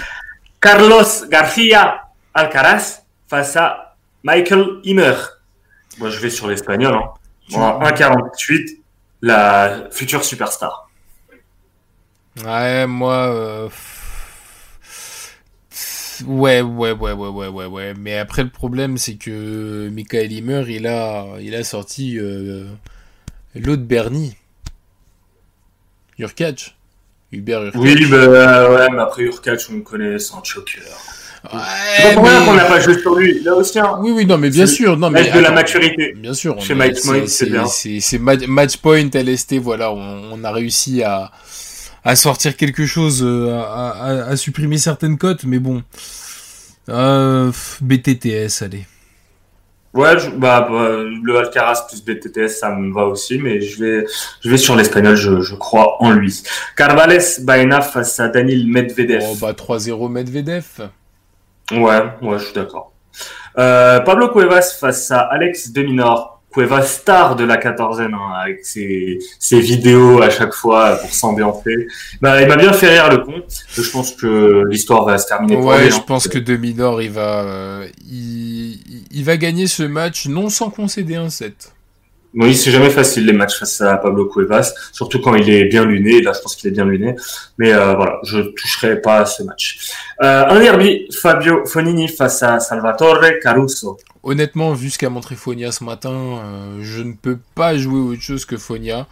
Carlos García Alcaraz face à Michael Immer. Moi, je vais sur l'espagnol. Hein. Tu- Moi, 1,48, la future superstar. Ouais, moi. euh, Ouais, ouais, ouais, ouais, ouais, ouais, ouais. Mais après, le problème, c'est que Michael Himmer, il a, il a sorti euh, l'autre Bernie. Urkach. Hubert Urkach. Oui, bah, ouais, mais après Urkach, on le connaît, c'est un choker. Ouais, C'est pas pour rien mais- qu'on n'a pas joué sur lui. Là aussi, hein. Oui, oui, non, mais bien sûr. Non, mais de la maturité. Bien sûr. Chez Match Point, c'est bien. C'est c'est ma- match point LST, voilà, on, on a réussi à, à sortir quelque chose, euh, à, à- à supprimer certaines cotes, mais bon. Euh, BTTS, allez. Ouais, je- bah, bah, le Alcaraz plus BTTS, ça me va aussi, mais je vais, je vais sur l'espagnol, je, je crois en lui. Carvales Baena face à Daniil Medvedev. Oh, bah 3-0 Medvedev. Ouais, ouais, je suis d'accord. Euh, Pablo Cuevas face à Alex Deminor. Cuevas star de la quatorzaine, hein, avec ses, ses vidéos à chaque fois pour s'ambiancer. Bah, il m'a bien fait rire le con. Je pense que l'histoire va se terminer pour Ouais, lui. je hein. pense que Dominor, il va, euh, il va gagner ce match non sans concéder un set. Oui, c'est jamais facile les matchs face à Pablo Cuevas, surtout quand il est bien luné. Là, je pense qu'il est bien luné. Mais euh, voilà, je toucherai pas à ce match. Euh, un derby, Fabio Fonini face à Salvatore Caruso. Honnêtement, vu ce qu'a montré Fonia ce matin, euh, je ne peux pas jouer autre chose que Fonia.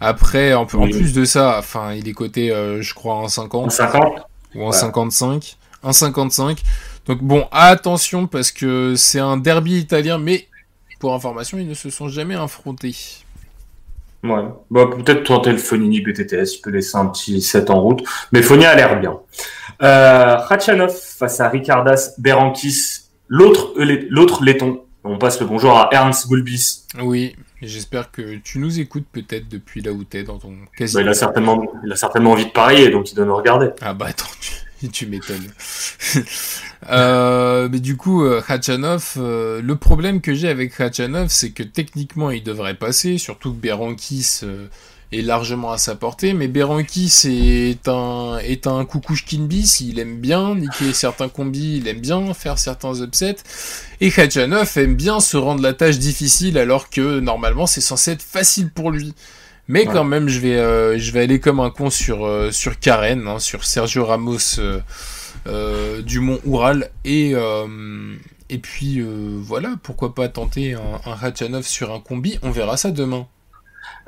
Après, en, plus de ça, enfin, il est coté, euh, je crois, en En 50 50 ou en Ouais. 55. En 55. Donc bon, attention parce que c'est un derby italien, mais pour information, ils ne se sont jamais affrontés. Ouais. Bah, peut-être tenter le Fonini BTTS, il peut laisser un petit set en route. Mais Fonia a l'air bien. Euh, Khachanov face à Ricardas Berankis, l'autre euh, l'autre laiton. On passe le bonjour à Ernst Gulbis. Oui, j'espère que tu nous écoutes peut-être depuis là où t'es dans ton quasi. Bah, il, a certainement, il a certainement envie de parier, donc il doit nous regarder. Ah bah attends, tu, (laughs) tu m'étonnes. (laughs) Euh, mais du coup, euh, Khachanov, euh, le problème que j'ai avec Khachanov, c'est que techniquement il devrait passer, surtout que Berankis euh, est largement à sa portée, mais Berankis est un, est un coucouchkin bis, il aime bien niquer certains combis, il aime bien faire certains upsets, et Khachanov aime bien se rendre la tâche difficile alors que normalement c'est censé être facile pour lui. Mais quand même, je vais, je vais aller comme un con sur, sur Karen, hein, sur Sergio Ramos du Mont Oural. Et, et puis voilà, pourquoi pas tenter un, un Ratchanov sur un combi. On verra ça demain.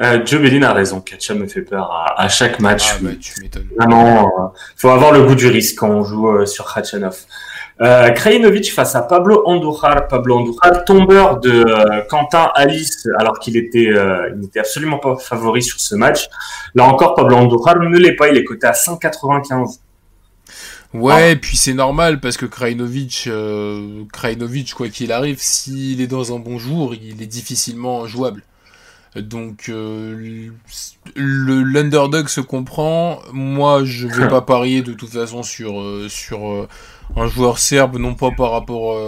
Euh, Joe Bellin a raison, Ketcha me fait peur à, à chaque match. Ah bah tu m'étonnes. Vraiment, euh, faut avoir le goût du risque quand on joue euh, sur Khachanov. Euh, Krajinovic face à Pablo Andujar. Pablo Andujar, tombeur de euh, Quentin Alice, alors qu'il était, il n'était absolument pas favori sur ce match. Là encore, Pablo Andujar ne l'est pas, il est coté à 195. Ouais, ah. puis c'est normal parce que Krajinovic, euh, Krajinovic, quoi qu'il arrive, s'il est dans un bon jour, il est difficilement jouable. Donc euh, le l'underdog se comprend. Moi, je vais (laughs) pas parier de toute façon sur euh, sur euh, un joueur serbe, non pas par rapport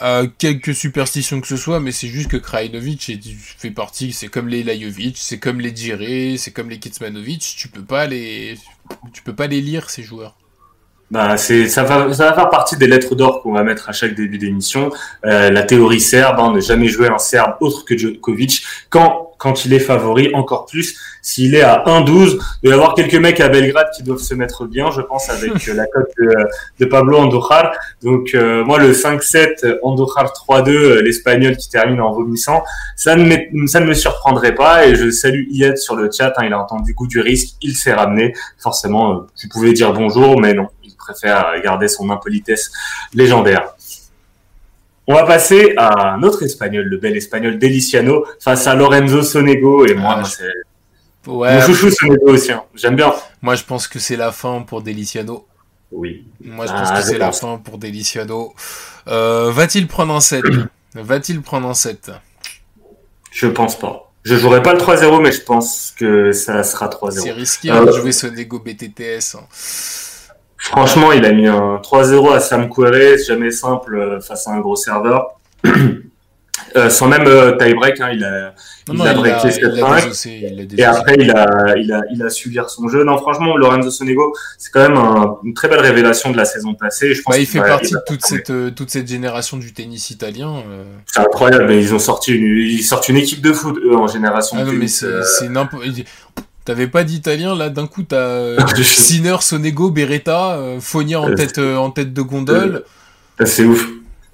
à quelques superstitions que ce soit, mais c'est juste que Krajinovic fait partie. C'est comme les Lajovic, c'est comme les Djire, c'est comme les Kitsmanovic. Tu peux pas les tu peux pas les lire ces joueurs. Bah, c'est, ça, va, ça va faire partie des lettres d'or qu'on va mettre à chaque début d'émission. Euh, la théorie serbe, hein, ne jamais jouer un serbe autre que Djokovic. Quand, quand il est favori, encore plus. S'il est à 1-12, il y avoir quelques mecs à Belgrade qui doivent se mettre bien, je pense, avec euh, la cote de, de, Pablo Andujar. Donc, euh, moi, le 5-7, Andujar 3-2, euh, l'Espagnol qui termine en vomissant, ça ne, ça ne me surprendrait pas. Et je salue Ied sur le chat. Hein, il a entendu goût du risque, il s'est ramené. Forcément, tu pouvais dire bonjour, mais non préfère garder son impolitesse légendaire. On va passer à notre espagnol, le bel espagnol Deliciano, face à Lorenzo Sonego. Et moi, ah, c'est mon chouchou Sonego aussi. Hein. J'aime bien. Moi, je pense que c'est la fin pour Deliciano. Oui. Moi, je pense ah, que c'est la fin pour Deliciano. Euh, va-t-il prendre un 7 (clears throat) Va-t-il prendre un 7 Je pense pas. Je jouerai pas le 3-0, mais je pense que ça sera 3-0. C'est risqué hein, de jouer Sonego BTTS. Hein. Franchement, il a mis un 3-0 à Sam Querrey, jamais simple euh, face à un gros serveur. (clears throat) Euh, sans même euh, tie-break, hein, il a, il a breaké 7-5. Et après, il a, il, a, il a su lire son jeu. Non, franchement, Lorenzo Sonego, c'est quand même un, une très belle révélation de la saison passée. Je pense bah, il fait partie de toute cette, euh, toute cette génération du tennis italien. C'est incroyable. Ils ont sorti une, ils sortent une équipe de foot, eux, en génération. Ah, non, mais c'est n'importe T'avais pas d'italien là, d'un coup t'as (laughs) euh, Sinner, Sonego, Beretta, euh, Fonia en tête euh, en tête de gondole. C'est ouf.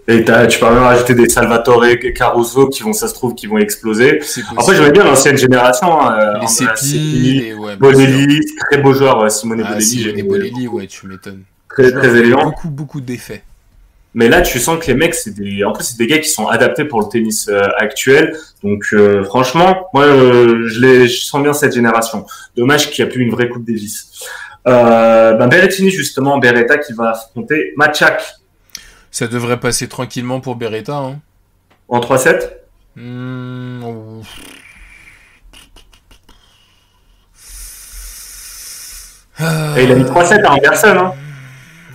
Et tu peux même rajouter des Salvatore et Caruso qui vont, ça se trouve, qui vont exploser. Après, j'aimais bien l'ancienne génération. Hein, les Sepi, ouais, Bolelli, très beau joueur, Simone ah, Bolelli. Simone Bolelli, ouais, tu m'étonnes. Très, très élégant. Beaucoup, beaucoup d'effets. Mais là, tu sens que les mecs, c'est des, en plus, c'est des gars qui sont adaptés pour le tennis euh, actuel. Donc, euh, franchement, moi, euh, je, les, je sens bien cette génération. Dommage qu'il n'y a plus une vraie Coupe Davis. Euh, ben Berrettini, justement, Beretta qui va affronter Machak. Ça devrait passer tranquillement pour Beretta. Hein. En 3-7 mmh, oh. Et il a mis 3-7 à Anderson. Hein.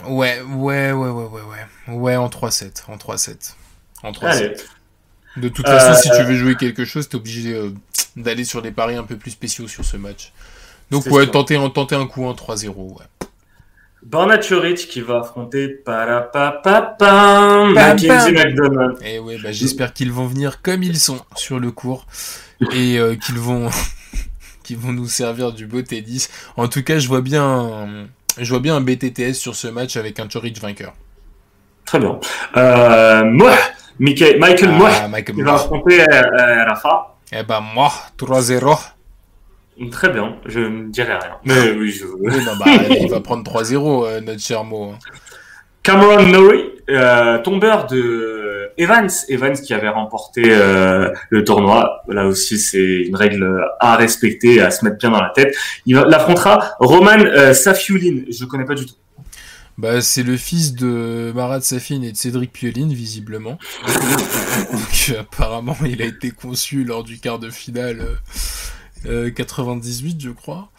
Ouais, ouais, ouais, ouais, ouais, ouais. Ouais, en 3-7. En 3-7. En 3-7. De toute façon, si tu veux jouer quelque chose, t'es obligé euh, d'aller sur des paris un peu plus spéciaux sur ce match. Donc ouais, tenter, tenter un coup en 3-0, ouais. Borna Choric qui va affronter parapapapam Mackenzie McDonald. Et eh ouais, bah, j'espère qu'ils vont venir comme ils sont sur le cours et euh, qu'ils vont (laughs) qu'ils vont nous servir du beau tennis. En tout cas, je vois bien je vois bien un BTTS sur ce match avec un Choric vainqueur. Très bien. Euh, moi, Michael, Michael ah, moi, Michael il va affronter euh, Rafa. Eh ben moi, 3-0. Très bien, je ne dirai rien. Mais (laughs) oui, je... oui non, bah, il va prendre 3-0, euh, notre cher Mo. Cameron Norrie, euh, tombeur de Evans, Evans qui avait remporté euh, le tournoi. Là aussi, c'est une règle à respecter, à se mettre bien dans la tête. Il affrontera Roman Safiulin. Je connais pas du tout. Bah, c'est le fils de Marat Safin et de Cédric Pioline, visiblement. Donc, (laughs) apparemment, il a été conçu lors du quart de finale euh, 98, je crois.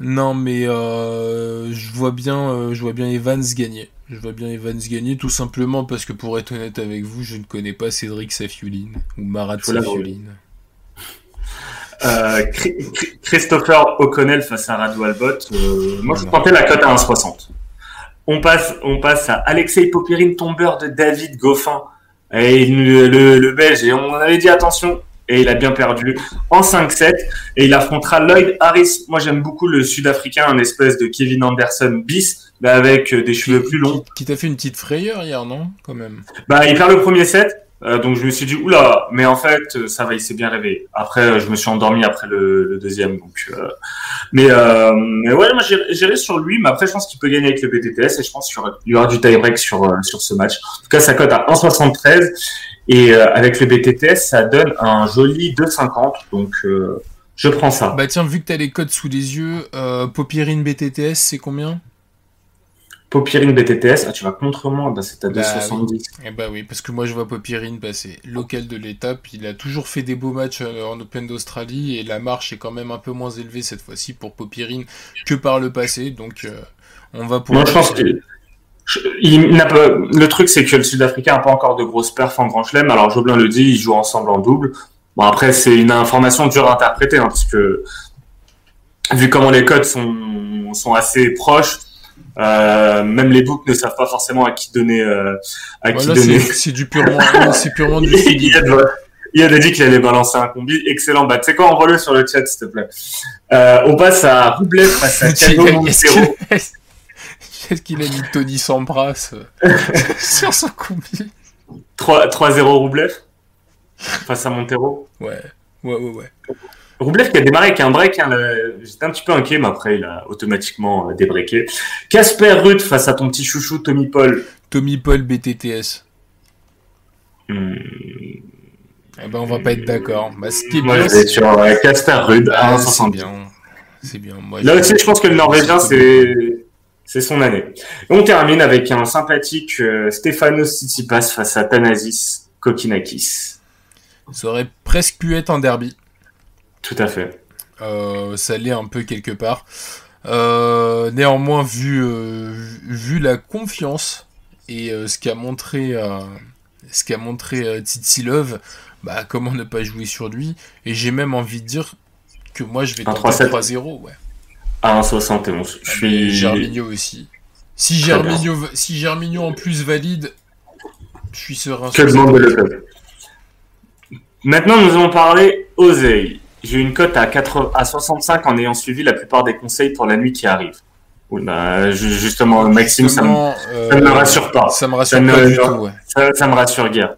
Non, mais euh, je vois bien, euh, je vois bien Evans gagner. Je vois bien Evans gagner, tout simplement parce que, pour être honnête avec vous, je ne connais pas Cédric Safiulin ou Marat Safiulin. Euh, Christopher O'Connell face à Radu Albot. Euh, moi, je tentais la cote à 1,60. On passe, on passe à Alexei Popirine, tombeur de David Goffin. Et le, le, Belge, et on avait dit attention, et il a bien perdu en 5-7 et il affrontera Lloyd Harris. Moi j'aime beaucoup le Sud-Africain, un espèce de Kevin Anderson bis, mais avec euh, des cheveux plus longs. Qui, t'a fait une petite frayeur hier, non? Quand même. Bah il perd le premier set. Euh, donc je me suis dit oula, mais en fait ça va, il s'est bien réveillé. Après je me suis endormi après le, deuxième, donc euh, mais mais ouais, moi j'irai sur lui, mais après je pense qu'il peut gagner avec le BTTS et je pense qu'il y aura du tie break sur sur ce match. En tout cas sa cote à 1,73 et euh, avec le BTTS, ça donne un joli 2,50. Donc, euh, je prends ça. Bah tiens, vu que tu as les codes sous les yeux, euh, Popirine BTTS, c'est combien? Popirine BTTS, ah, tu vas contre moi, bah, c'est à 2,70. Bah, eh bah oui, parce que moi je vois Popirine passer local de l'étape. Il a toujours fait des beaux matchs en Open d'Australie et la marche est quand même un peu moins élevée cette fois-ci pour Popirine que par le passé. Donc on va pouvoir. Moi je pense que il n'a pas... Le truc, c'est que le Sud-Africain n'a pas encore de grosses perfs en Grand Chelem. Alors, Joblin le dit, ils jouent ensemble en double. Bon, après, c'est une information dure à interpréter, hein, parce que vu comment les codes sont, sont assez proches, euh, même les books ne savent pas forcément à qui donner. Euh, à qui donner. C'est du purement, (laughs) c'est purement du il, a, dit qu'il allait balancer un combi. Excellent. Bah, tu sais quoi, envoie-le sur le chat, s'il te plaît. Euh, on passe à Roublet face à (laughs) Thiago Montero. Qu'est-ce qu'il a mis Tony Sampras euh, (laughs) sur son combi? 3-0 Roublev face à Montero. Ouais, ouais, ouais, ouais. Roublev qui a démarré avec un break, hein, j'étais un petit peu inquiet, mais après il a automatiquement euh, débreaké. Casper Ruth face à ton petit chouchou Tommy Paul. Tommy Paul BTTS. Hmm. Eh ben on va pas être d'accord. Bah, Moi je vais sur Casper Ruth 1,60. C'est bien. C'est bien. Là aussi je pense que le Norvégien c'est c'est son année. on termine avec un sympathique euh, Stefanos Tsitsipas face à Thanasis Kokinakis. Ça aurait presque pu être un derby. Tout à fait. Euh, ça l'est un peu quelque part. Euh, néanmoins, vu, vu la confiance et ce qu'a montré, ce qu'a montré Love, bah, comment ne pas jouer sur lui? Et j'ai même envie de dire que moi je vais tenter 3-0. Ouais. À 1,71. Je suis. Germinho aussi. Si Germinho, si Germinho en plus valide, je suis serein. Que demande le club? Maintenant, nous allons parler Oseille. J'ai une cote à, 4... à 65 en ayant suivi la plupart des conseils pour la nuit qui arrive. Bah, justement, Maxime, ça, me... me rassure pas. Ça me rassure pas du tout, ouais. ça, me rassure guère.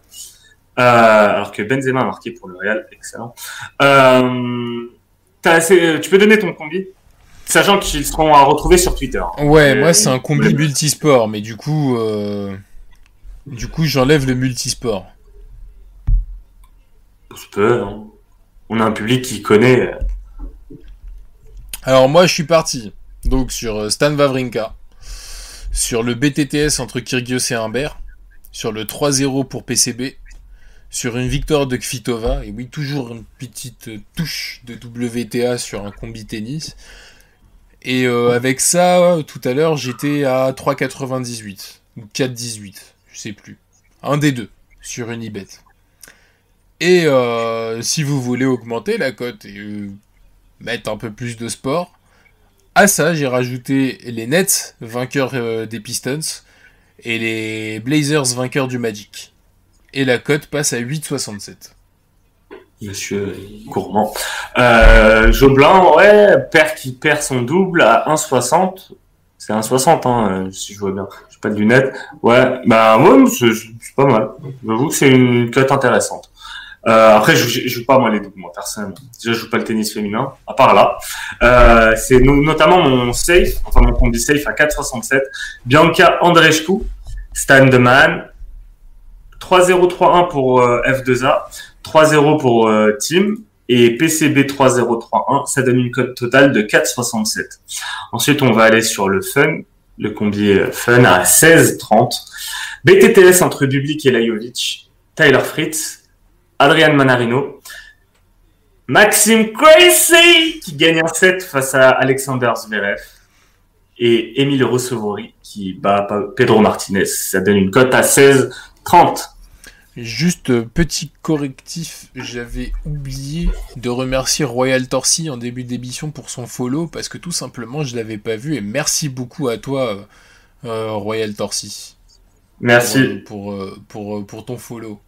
Euh, alors que Benzema a marqué pour le Real, excellent. Euh, assez... Tu peux donner ton combi? Sachant qu'ils seront à retrouver sur Twitter. Ouais, euh, moi c'est un combi multisport, mais du coup, euh, du coup j'enlève le multisport. Je peux. Hein. On a un public qui connaît. Alors moi je suis parti donc sur euh, Stan Wawrinka, sur le BTTS entre Kyrgios et Humbert, sur le 3-0 pour PCB, sur une victoire de Kvitova, et oui, toujours une petite touche de WTA sur un combi tennis, et euh, avec ça, tout à l'heure, j'étais à 3,98 ou 4,18, je sais plus. Un des deux sur Unibet. Et euh, si vous voulez augmenter la cote et euh, mettre un peu plus de sport, à ça, j'ai rajouté les Nets, vainqueurs des Pistons, et les Blazers, vainqueurs du Magic. Et la cote passe à 8,67 monsieur gourmand. Euh, Joblin, ouais, perd qui perd son double à 1,60. C'est 1,60, hein, si je vois bien. Je pas de lunettes. Ouais, bah, ouais, c'est pas mal. J'avoue que c'est une cote intéressante. Euh, après, je, je, joue pas moi les doubles, personnellement. Déjà, je joue pas le tennis féminin, à part là. Euh, c'est notamment mon safe, enfin mon combi safe à 4,67. Bianca Andreescu, Stan de Man, 3-0-3-1 pour euh, F2A. 3-0 pour euh, Team et PCB 3031, ça donne une cote totale de 4,67. Ensuite, on va aller sur le Fun, le combi euh, Fun à 16,30. BTTS entre Dublik et Lajovic, Tyler Fritz, Adrian Manarino, Maxime Crazy qui gagne un set face à Alexander Zverev et Emile Rossovori qui bat Pedro Martinez. Ça donne une cote à 16,30. Juste euh, petit correctif, j'avais oublié de remercier Royal Torsi en début d'émission pour son follow parce que tout simplement je l'avais pas vu et merci beaucoup à toi euh, euh, Royal Torsi. Merci pour, pour, pour, ton follow.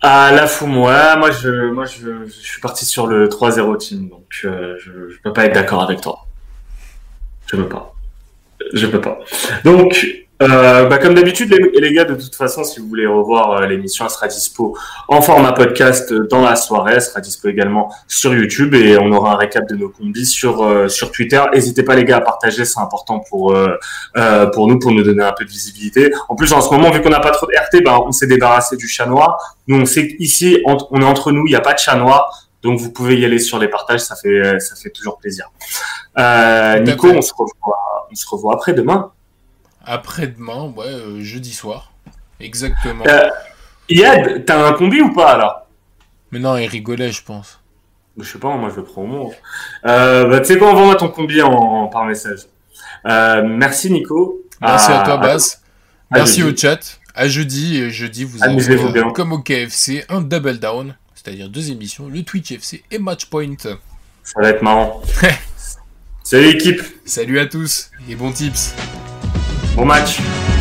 Ah, la fou, moi, moi, je, moi je, je suis parti sur le 3-0 team, donc euh, je, je peux pas être d'accord avec toi. Je peux pas. Je peux pas. Donc, euh, bah, comme d'habitude, les, les, gars, de toute façon, si vous voulez revoir euh, l'émission, elle sera dispo en format podcast dans la soirée. Elle sera dispo également sur YouTube et on aura un récap de nos combis sur euh, sur Twitter. N'hésitez pas, les gars, à partager, c'est important pour euh, euh, pour nous, pour nous donner un peu de visibilité. En plus, en ce moment, vu qu'on n'a pas trop de RT, bah, on s'est débarrassé du chat noir. Nous, on sait qu'ici, on est entre nous, il n'y a pas de chat noir. Donc vous pouvez y aller sur les partages, ça fait ça fait toujours plaisir. Nico, on se revoit on se revoit après demain. Après-demain, ouais, euh, jeudi soir. Exactement. Euh, Yad, t'as un combi ou pas alors? Mais non, il rigolait, je pense. Je sais pas, moi je le prends au mot. Euh, bah, tu sais quoi, envoie-moi ton combi en, en, par message. Euh, merci Nico. Merci à, à toi, Bas. Merci au chat. À jeudi, jeudi, vous avez, bien. comme au KFC, un double down, c'est-à-dire deux émissions, le Twitch FC et Matchpoint. Ça va être marrant. (laughs) Salut l'équipe. Salut à tous et bons tips. Bon match.